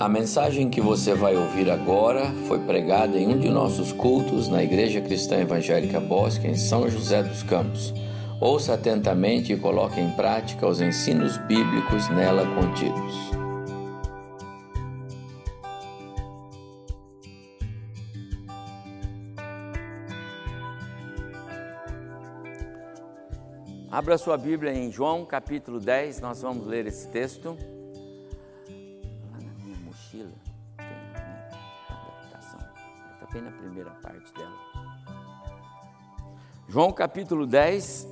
A mensagem que você vai ouvir agora foi pregada em um de nossos cultos na Igreja Cristã Evangélica Bosque, em São José dos Campos. Ouça atentamente e coloque em prática os ensinos bíblicos nela contidos. Abra sua Bíblia em João capítulo 10, nós vamos ler esse texto. João capítulo 10,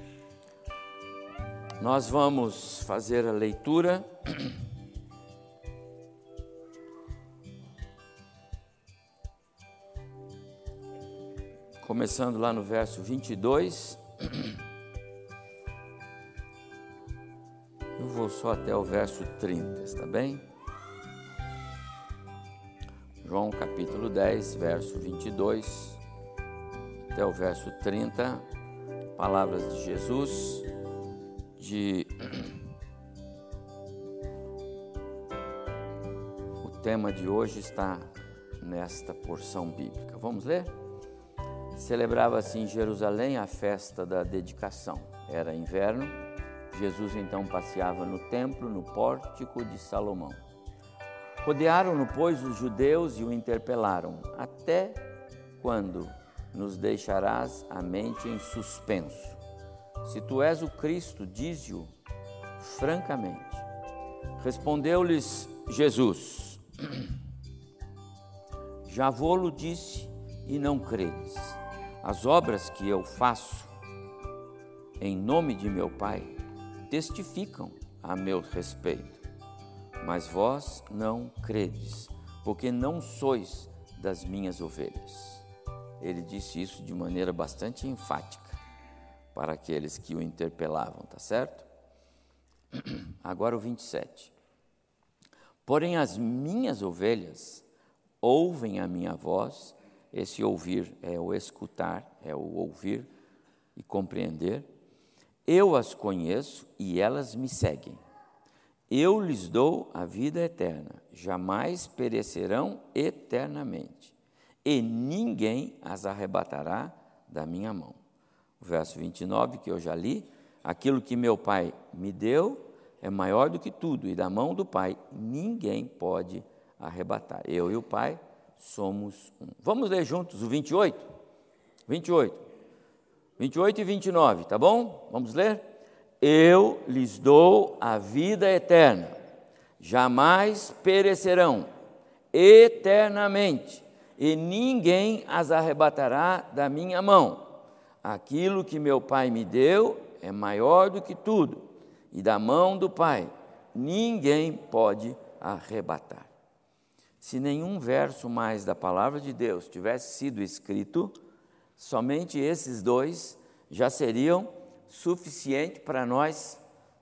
nós vamos fazer a leitura. Começando lá no verso 22. Eu vou só até o verso 30, está bem? João capítulo 10, verso 22 até o verso 30, palavras de Jesus, de o tema de hoje está nesta porção bíblica. Vamos ler? Celebrava-se em Jerusalém a festa da dedicação. Era inverno. Jesus então passeava no templo, no pórtico de Salomão. Rodearam-no, pois, os judeus e o interpelaram: Até quando nos deixarás a mente em suspenso? Se tu és o Cristo, dize-o francamente. Respondeu-lhes Jesus: Já vou-lo disse e não credes. As obras que eu faço em nome de meu Pai testificam a meu respeito mas vós não credes, porque não sois das minhas ovelhas. Ele disse isso de maneira bastante enfática para aqueles que o interpelavam, tá certo? Agora o 27. Porém, as minhas ovelhas ouvem a minha voz, esse ouvir é o escutar, é o ouvir e compreender. Eu as conheço e elas me seguem. Eu lhes dou a vida eterna, jamais perecerão eternamente, e ninguém as arrebatará da minha mão. O verso 29 que eu já li: aquilo que meu Pai me deu é maior do que tudo, e da mão do Pai ninguém pode arrebatar. Eu e o Pai somos um. Vamos ler juntos o 28? 28. 28 e 29, tá bom? Vamos ler? Eu lhes dou a vida eterna, jamais perecerão, eternamente, e ninguém as arrebatará da minha mão. Aquilo que meu Pai me deu é maior do que tudo, e da mão do Pai ninguém pode arrebatar. Se nenhum verso mais da palavra de Deus tivesse sido escrito, somente esses dois já seriam suficiente para nós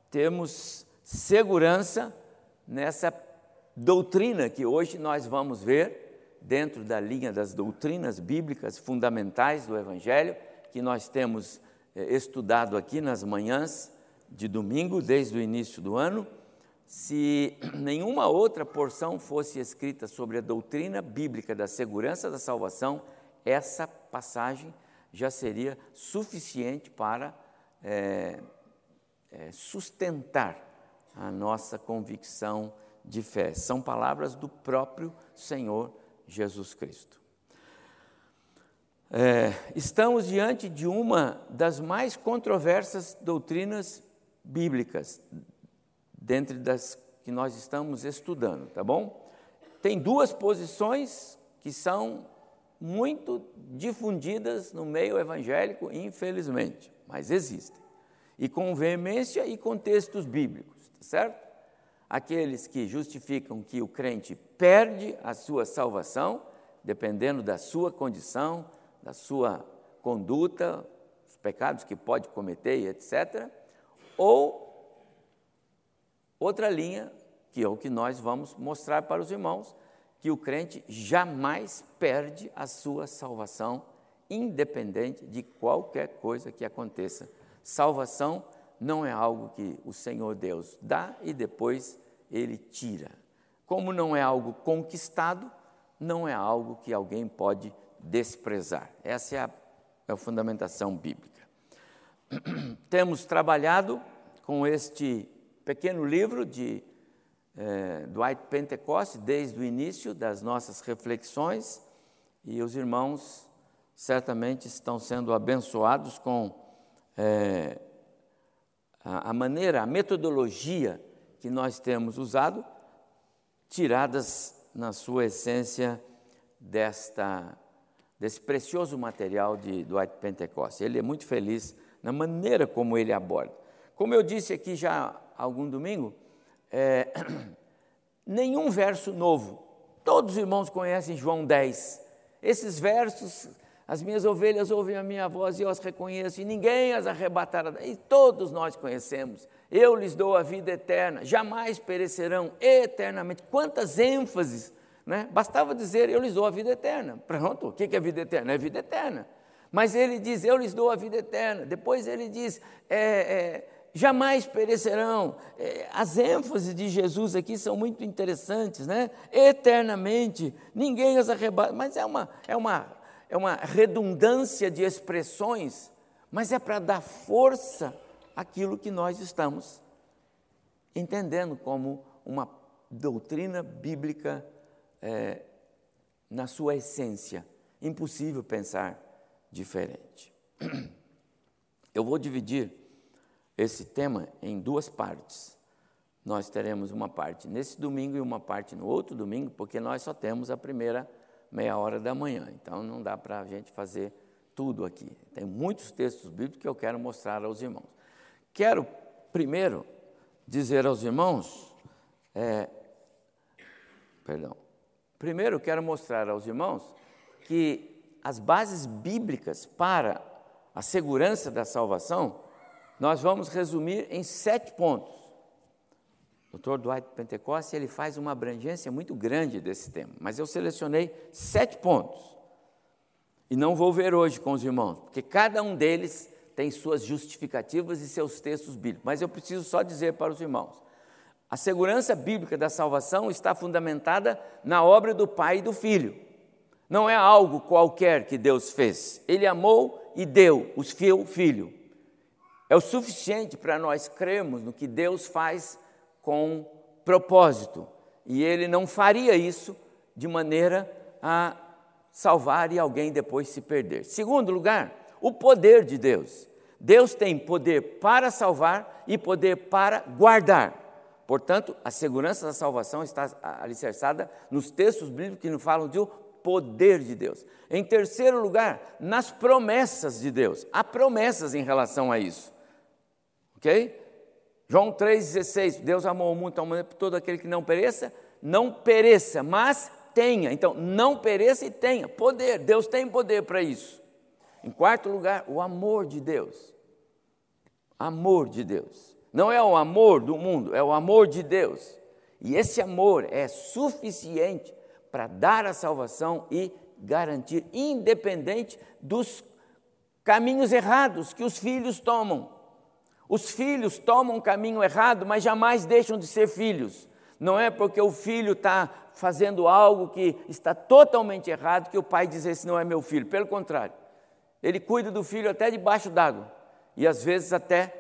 termos segurança nessa doutrina que hoje nós vamos ver dentro da linha das doutrinas bíblicas fundamentais do Evangelho, que nós temos eh, estudado aqui nas manhãs de domingo, desde o início do ano. Se nenhuma outra porção fosse escrita sobre a doutrina bíblica da segurança da salvação, essa passagem já seria suficiente para é, é, sustentar a nossa convicção de fé. São palavras do próprio Senhor Jesus Cristo. É, estamos diante de uma das mais controversas doutrinas bíblicas, dentre das que nós estamos estudando, tá bom? Tem duas posições que são muito difundidas no meio evangélico, infelizmente mas existem. E com veemência e com textos bíblicos, tá certo? Aqueles que justificam que o crente perde a sua salvação, dependendo da sua condição, da sua conduta, os pecados que pode cometer, etc. Ou outra linha, que é o que nós vamos mostrar para os irmãos, que o crente jamais perde a sua salvação independente de qualquer coisa que aconteça. Salvação não é algo que o Senhor Deus dá e depois ele tira. Como não é algo conquistado, não é algo que alguém pode desprezar. Essa é a, é a fundamentação bíblica. Temos trabalhado com este pequeno livro de é, Dwight Pentecoste desde o início das nossas reflexões e os irmãos certamente estão sendo abençoados com é, a, a maneira, a metodologia que nós temos usado, tiradas na sua essência desta, desse precioso material de Dwight Pentecoste. Ele é muito feliz na maneira como ele aborda. Como eu disse aqui já algum domingo, é, nenhum verso novo. Todos os irmãos conhecem João 10. Esses versos, as minhas ovelhas ouvem a minha voz e eu as reconheço, e ninguém as arrebatará. E todos nós conhecemos. Eu lhes dou a vida eterna, jamais perecerão eternamente. Quantas ênfases, né? Bastava dizer, eu lhes dou a vida eterna. Pronto, o que é vida eterna? É vida eterna. Mas ele diz, eu lhes dou a vida eterna. Depois ele diz, é, é, jamais perecerão. É, as ênfases de Jesus aqui são muito interessantes, né? Eternamente, ninguém as arrebata. Mas é uma, é uma, é uma redundância de expressões, mas é para dar força àquilo que nós estamos entendendo como uma doutrina bíblica é, na sua essência. Impossível pensar diferente. Eu vou dividir esse tema em duas partes. Nós teremos uma parte nesse domingo e uma parte no outro domingo, porque nós só temos a primeira meia hora da manhã, então não dá para a gente fazer tudo aqui. Tem muitos textos bíblicos que eu quero mostrar aos irmãos. Quero primeiro dizer aos irmãos, é, perdão, primeiro quero mostrar aos irmãos que as bases bíblicas para a segurança da salvação nós vamos resumir em sete pontos. Dr. Dwight Pentecoste ele faz uma abrangência muito grande desse tema, mas eu selecionei sete pontos. E não vou ver hoje com os irmãos, porque cada um deles tem suas justificativas e seus textos bíblicos. Mas eu preciso só dizer para os irmãos: a segurança bíblica da salvação está fundamentada na obra do Pai e do Filho. Não é algo qualquer que Deus fez. Ele amou e deu o seu Filho é o suficiente para nós crermos no que Deus faz com propósito. E Ele não faria isso de maneira a salvar e alguém depois se perder. Segundo lugar, o poder de Deus. Deus tem poder para salvar e poder para guardar. Portanto, a segurança da salvação está alicerçada nos textos bíblicos que nos falam do poder de Deus. Em terceiro lugar, nas promessas de Deus. Há promessas em relação a isso. Ok? João 3,16, Deus amou o mundo tão maneira todo aquele que não pereça, não pereça, mas tenha. Então, não pereça e tenha poder. Deus tem poder para isso. Em quarto lugar, o amor de Deus. Amor de Deus. Não é o amor do mundo, é o amor de Deus. E esse amor é suficiente para dar a salvação e garantir, independente dos caminhos errados que os filhos tomam. Os filhos tomam um caminho errado, mas jamais deixam de ser filhos. Não é porque o filho está fazendo algo que está totalmente errado que o pai diz: Esse não é meu filho. Pelo contrário, ele cuida do filho até debaixo d'água e às vezes até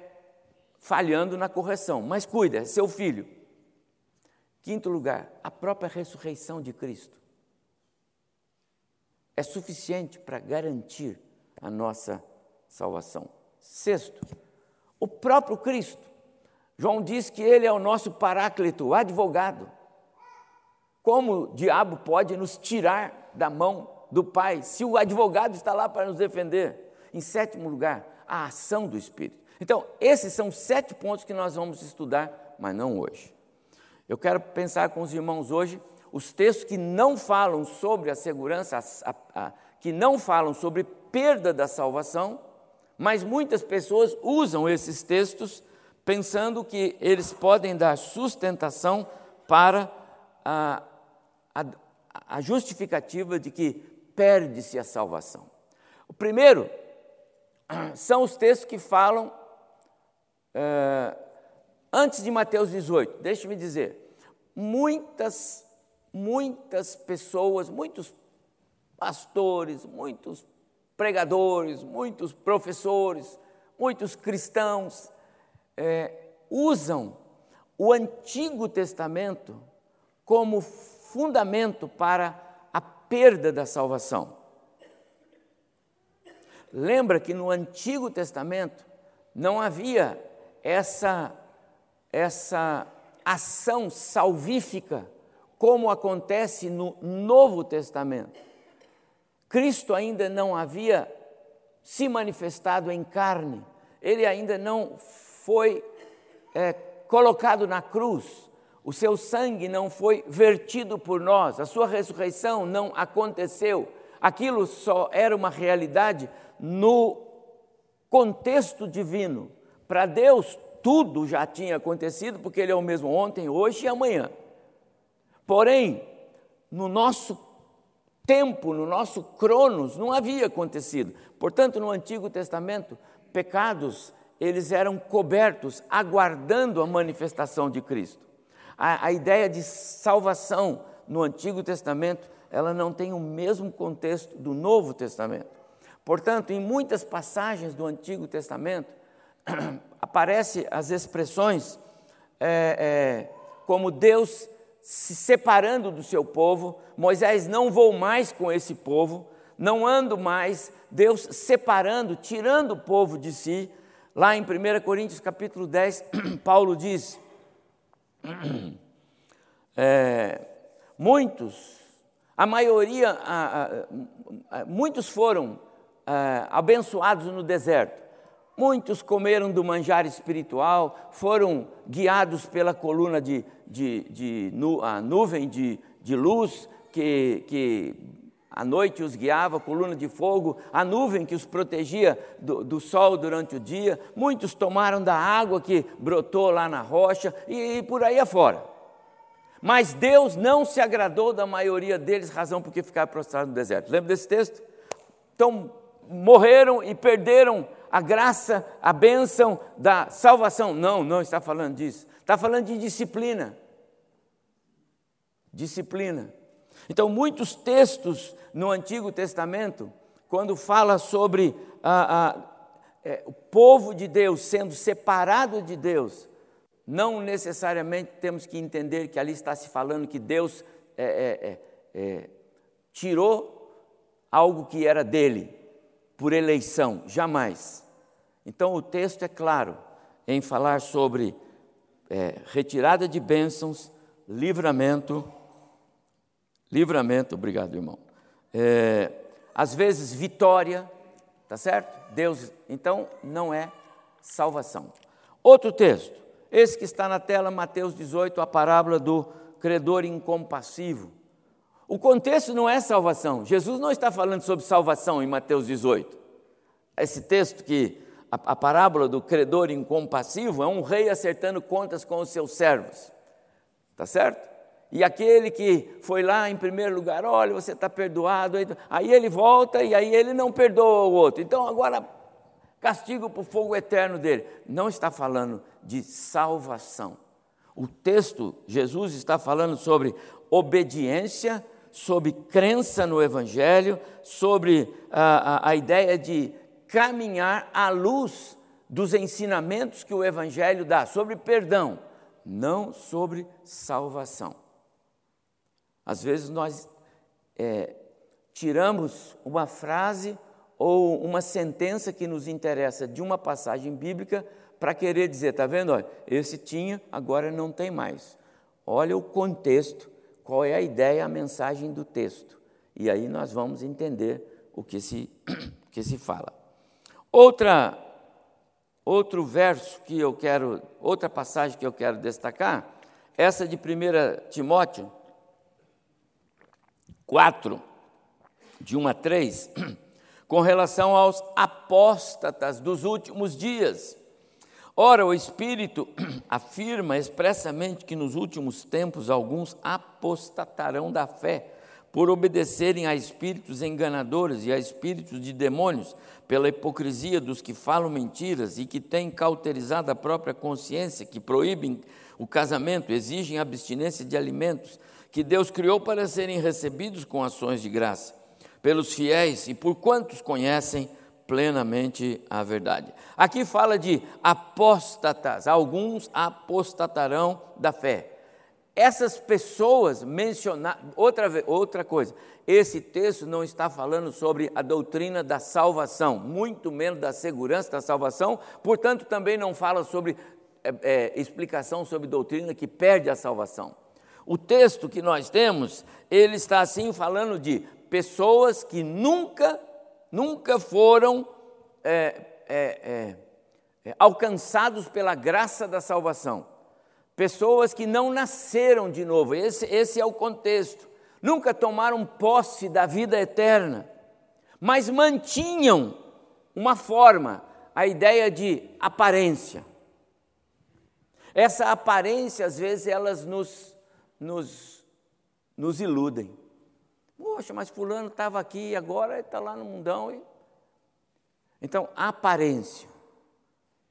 falhando na correção, mas cuida, é seu filho. Quinto lugar, a própria ressurreição de Cristo é suficiente para garantir a nossa salvação. Sexto, o próprio Cristo. João diz que ele é o nosso paráclito, o advogado. Como o diabo pode nos tirar da mão do Pai, se o advogado está lá para nos defender? Em sétimo lugar, a ação do Espírito. Então, esses são sete pontos que nós vamos estudar, mas não hoje. Eu quero pensar com os irmãos hoje os textos que não falam sobre a segurança, a, a, que não falam sobre perda da salvação, mas muitas pessoas usam esses textos pensando que eles podem dar sustentação para a, a, a justificativa de que perde-se a salvação. O primeiro são os textos que falam é, antes de Mateus 18. Deixe-me dizer, muitas muitas pessoas, muitos pastores, muitos pregadores, muitos professores, muitos cristãos é, usam o Antigo Testamento como fundamento para a perda da salvação. Lembra que no Antigo Testamento não havia essa, essa ação salvífica como acontece no Novo Testamento. Cristo ainda não havia se manifestado em carne, ele ainda não foi é, colocado na cruz, o seu sangue não foi vertido por nós, a sua ressurreição não aconteceu, aquilo só era uma realidade no contexto divino. Para Deus, tudo já tinha acontecido, porque Ele é o mesmo ontem, hoje e amanhã. Porém, no nosso tempo, no nosso cronos, não havia acontecido. Portanto, no Antigo Testamento, pecados, eles eram cobertos, aguardando a manifestação de Cristo. A, a ideia de salvação no Antigo Testamento, ela não tem o mesmo contexto do Novo Testamento. Portanto, em muitas passagens do Antigo Testamento, aparecem as expressões é, é, como Deus se separando do seu povo. Moisés não vou mais com esse povo, não ando mais. Deus separando, tirando o povo de si. Lá em 1 Coríntios capítulo 10, Paulo diz: é, muitos, a maioria, a, a, a, muitos foram é, abençoados no deserto. Muitos comeram do manjar espiritual, foram guiados pela coluna de, de, de nu, a nuvem de, de luz que, que à noite os guiava, coluna de fogo, a nuvem que os protegia do, do, sol durante o dia. Muitos tomaram da água que brotou lá na rocha e, e por aí afora. Mas Deus não se agradou da maioria deles, razão por que ficaram prostrados no deserto. Lembra desse texto? Então, morreram e perderam a graça, a bênção da salvação. Não, não está falando disso. Está falando de disciplina. Disciplina. Então, muitos textos no Antigo Testamento, quando fala sobre a, a, é, o povo de Deus sendo separado de Deus, não necessariamente temos que entender que ali está se falando que Deus é, é, é, é tirou algo que era dele por eleição, jamais. Então o texto é claro em falar sobre é, retirada de bênçãos, livramento, livramento, obrigado irmão. É, às vezes vitória, tá certo? Deus, então não é salvação. Outro texto, esse que está na tela, Mateus 18, a parábola do credor incompassivo. O contexto não é salvação. Jesus não está falando sobre salvação em Mateus 18. Esse texto que a, a parábola do credor incompassivo é um rei acertando contas com os seus servos. Tá certo? E aquele que foi lá em primeiro lugar, olha, você está perdoado. Aí ele volta e aí ele não perdoa o outro. Então agora castigo para o fogo eterno dele. Não está falando de salvação. O texto, Jesus está falando sobre obediência sobre crença no Evangelho, sobre a, a, a ideia de caminhar à luz dos ensinamentos que o Evangelho dá, sobre perdão, não sobre salvação. Às vezes nós é, tiramos uma frase ou uma sentença que nos interessa de uma passagem bíblica para querer dizer, está vendo? Olha, esse tinha, agora não tem mais. Olha o contexto qual é a ideia, a mensagem do texto. E aí nós vamos entender o que se, o que se fala. Outra, outro verso que eu quero, outra passagem que eu quero destacar, essa de 1 Timóteo 4, de 1 a 3, com relação aos apóstatas dos últimos dias. Ora, o Espírito afirma expressamente que nos últimos tempos alguns apostatarão da fé, por obedecerem a espíritos enganadores e a espíritos de demônios, pela hipocrisia dos que falam mentiras e que têm cauterizado a própria consciência, que proíbem o casamento, exigem abstinência de alimentos que Deus criou para serem recebidos com ações de graça pelos fiéis e por quantos conhecem plenamente a verdade. Aqui fala de apóstatas, alguns apostatarão da fé. Essas pessoas mencionadas, outra, outra coisa, esse texto não está falando sobre a doutrina da salvação, muito menos da segurança da salvação, portanto, também não fala sobre é, é, explicação sobre doutrina que perde a salvação. O texto que nós temos, ele está assim falando de pessoas que nunca, nunca foram é, é, é, alcançados pela graça da salvação. Pessoas que não nasceram de novo, esse, esse é o contexto. Nunca tomaram posse da vida eterna, mas mantinham uma forma, a ideia de aparência. Essa aparência, às vezes, elas nos, nos, nos iludem. Poxa, mas fulano estava aqui, agora está lá no mundão. E... Então, aparência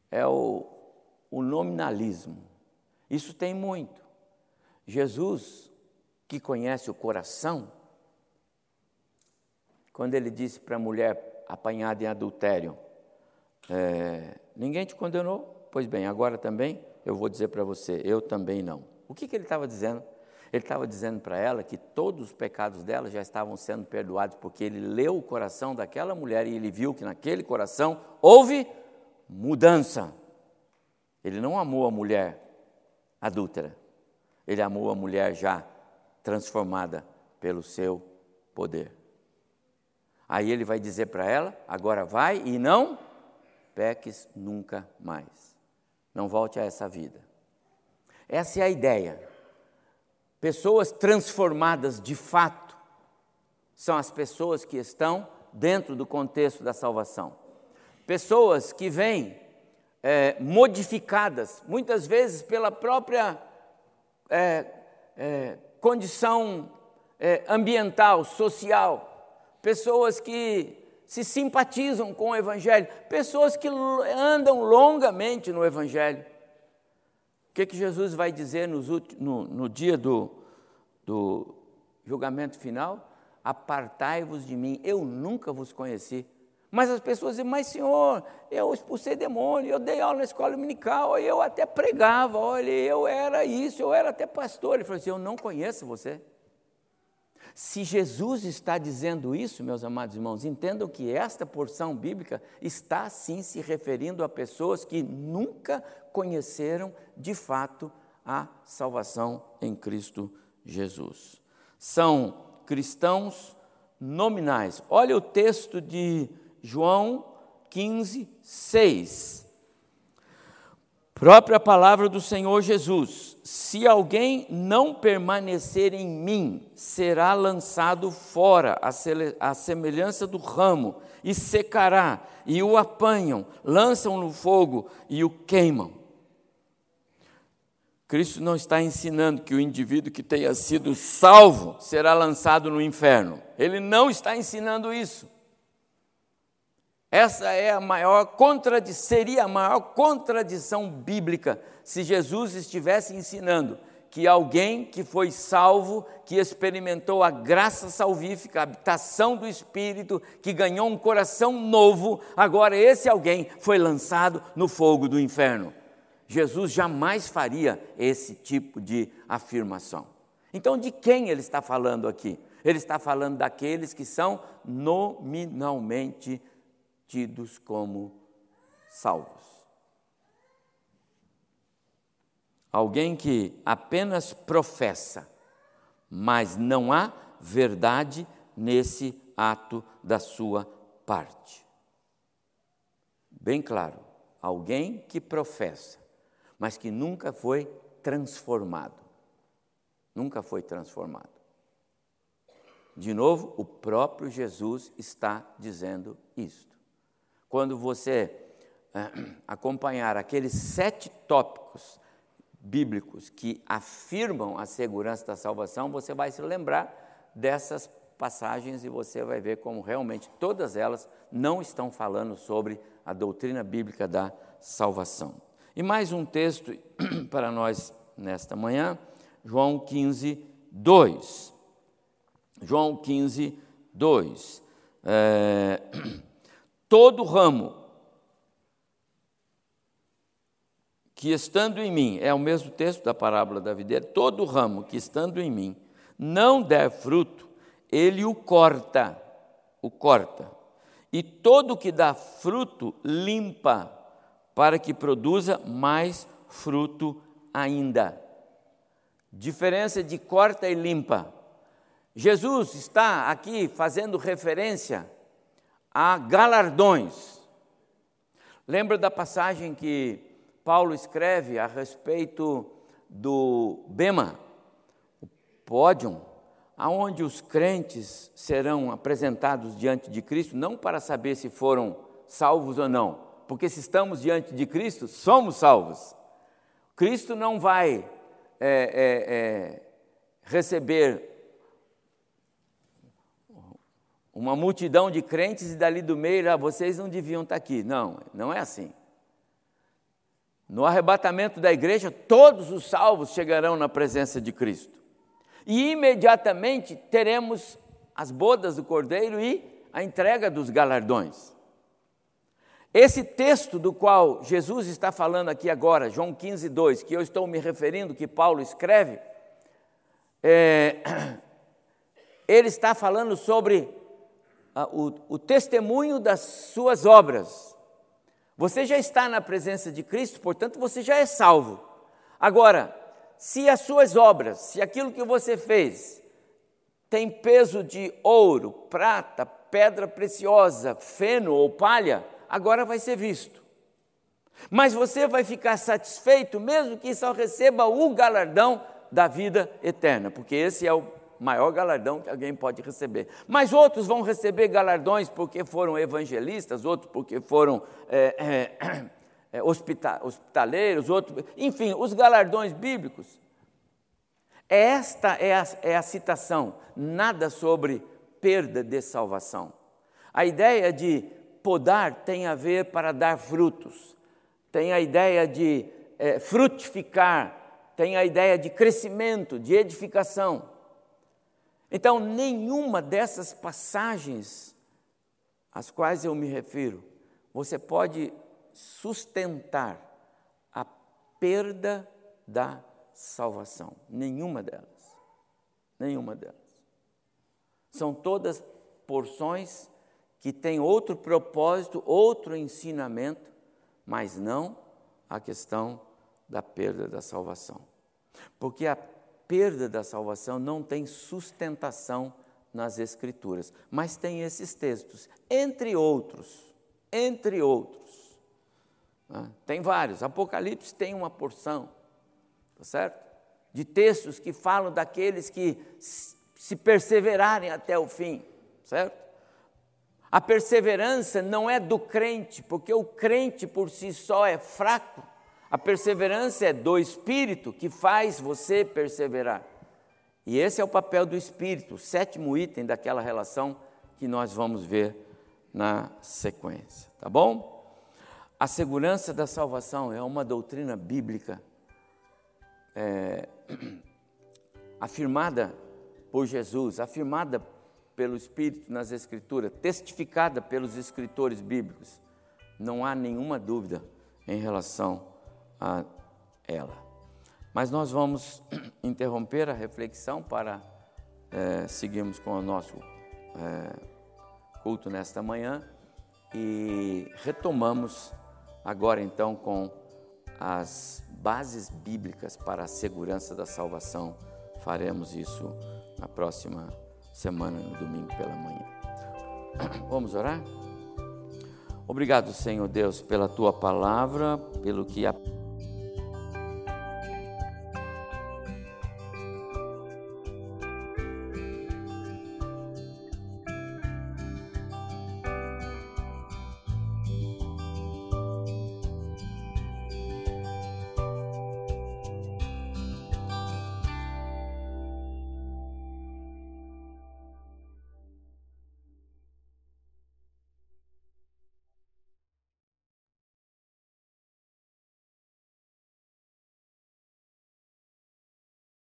é o, o nominalismo. Isso tem muito. Jesus, que conhece o coração, quando ele disse para a mulher apanhada em adultério, é, ninguém te condenou? Pois bem, agora também eu vou dizer para você, eu também não. O que, que ele estava dizendo? Ele estava dizendo para ela que todos os pecados dela já estavam sendo perdoados, porque ele leu o coração daquela mulher e ele viu que naquele coração houve mudança. Ele não amou a mulher adúltera, ele amou a mulher já transformada pelo seu poder. Aí ele vai dizer para ela: agora vai e não peques nunca mais. Não volte a essa vida. Essa é a ideia. Pessoas transformadas de fato são as pessoas que estão dentro do contexto da salvação. Pessoas que vêm é, modificadas, muitas vezes pela própria é, é, condição é, ambiental, social, pessoas que se simpatizam com o Evangelho, pessoas que andam longamente no Evangelho que, que Jesus vai dizer no, no dia do, do julgamento final? Apartai-vos de mim, eu nunca vos conheci. Mas as pessoas dizem, mas senhor, eu expulsei demônio, eu dei aula na escola dominical, eu até pregava, olha, eu era isso, eu era até pastor. Ele falou assim: eu não conheço você. Se Jesus está dizendo isso, meus amados irmãos, entendam que esta porção bíblica está sim se referindo a pessoas que nunca conheceram de fato a salvação em Cristo Jesus. São cristãos nominais. Olha o texto de João 15, 6. Própria palavra do Senhor Jesus: Se alguém não permanecer em mim, será lançado fora, a semelhança do ramo, e secará, e o apanham, lançam no fogo e o queimam. Cristo não está ensinando que o indivíduo que tenha sido salvo será lançado no inferno. Ele não está ensinando isso. Essa é a maior contradição, seria a maior contradição bíblica se Jesus estivesse ensinando que alguém que foi salvo, que experimentou a graça salvífica, a habitação do Espírito, que ganhou um coração novo, agora esse alguém foi lançado no fogo do inferno. Jesus jamais faria esse tipo de afirmação. Então, de quem ele está falando aqui? Ele está falando daqueles que são nominalmente tidos como salvos. Alguém que apenas professa, mas não há verdade nesse ato da sua parte. Bem claro, alguém que professa, mas que nunca foi transformado. Nunca foi transformado. De novo, o próprio Jesus está dizendo isto. Quando você é, acompanhar aqueles sete tópicos bíblicos que afirmam a segurança da salvação, você vai se lembrar dessas passagens e você vai ver como realmente todas elas não estão falando sobre a doutrina bíblica da salvação. E mais um texto para nós nesta manhã, João 15, 2. João 15, 2. É, todo ramo que estando em mim, é o mesmo texto da parábola da videira, todo ramo que estando em mim não der fruto, ele o corta, o corta. E todo que dá fruto, limpa, para que produza mais fruto ainda. Diferença de corta e limpa. Jesus está aqui fazendo referência a galardões. Lembra da passagem que Paulo escreve a respeito do Bema, o pódio, aonde os crentes serão apresentados diante de Cristo, não para saber se foram salvos ou não, porque se estamos diante de Cristo, somos salvos. Cristo não vai é, é, é, receber uma multidão de crentes e dali do meio, ah, vocês não deviam estar aqui. Não, não é assim. No arrebatamento da igreja, todos os salvos chegarão na presença de Cristo. E imediatamente teremos as bodas do cordeiro e a entrega dos galardões. Esse texto do qual Jesus está falando aqui agora, João 15, 2, que eu estou me referindo, que Paulo escreve, é, ele está falando sobre o, o testemunho das suas obras. Você já está na presença de Cristo, portanto você já é salvo. Agora, se as suas obras, se aquilo que você fez tem peso de ouro, prata, pedra preciosa, feno ou palha, agora vai ser visto. Mas você vai ficar satisfeito mesmo que só receba o galardão da vida eterna, porque esse é o maior galardão que alguém pode receber. Mas outros vão receber galardões porque foram evangelistas, outros porque foram é, é, é, hospitaleiros, outros, enfim, os galardões bíblicos. Esta é a, é a citação, nada sobre perda de salvação. A ideia de podar tem a ver para dar frutos, tem a ideia de é, frutificar, tem a ideia de crescimento, de edificação. Então, nenhuma dessas passagens às quais eu me refiro, você pode sustentar a perda da salvação. Nenhuma delas. Nenhuma delas. São todas porções que têm outro propósito, outro ensinamento, mas não a questão da perda da salvação. Porque a perda da salvação não tem sustentação nas Escrituras, mas tem esses textos, entre outros, entre outros. Né? Tem vários, Apocalipse tem uma porção, tá certo? De textos que falam daqueles que se perseverarem até o fim, certo? A perseverança não é do crente, porque o crente por si só é fraco a perseverança é do Espírito que faz você perseverar. E esse é o papel do Espírito, o sétimo item daquela relação que nós vamos ver na sequência, tá bom? A segurança da salvação é uma doutrina bíblica é, afirmada por Jesus, afirmada pelo Espírito nas Escrituras, testificada pelos escritores bíblicos. Não há nenhuma dúvida em relação a ela. Mas nós vamos interromper a reflexão para é, seguirmos com o nosso é, culto nesta manhã e retomamos agora então com as bases bíblicas para a segurança da salvação. Faremos isso na próxima semana, no domingo pela manhã. Vamos orar? Obrigado, Senhor Deus, pela tua palavra, pelo que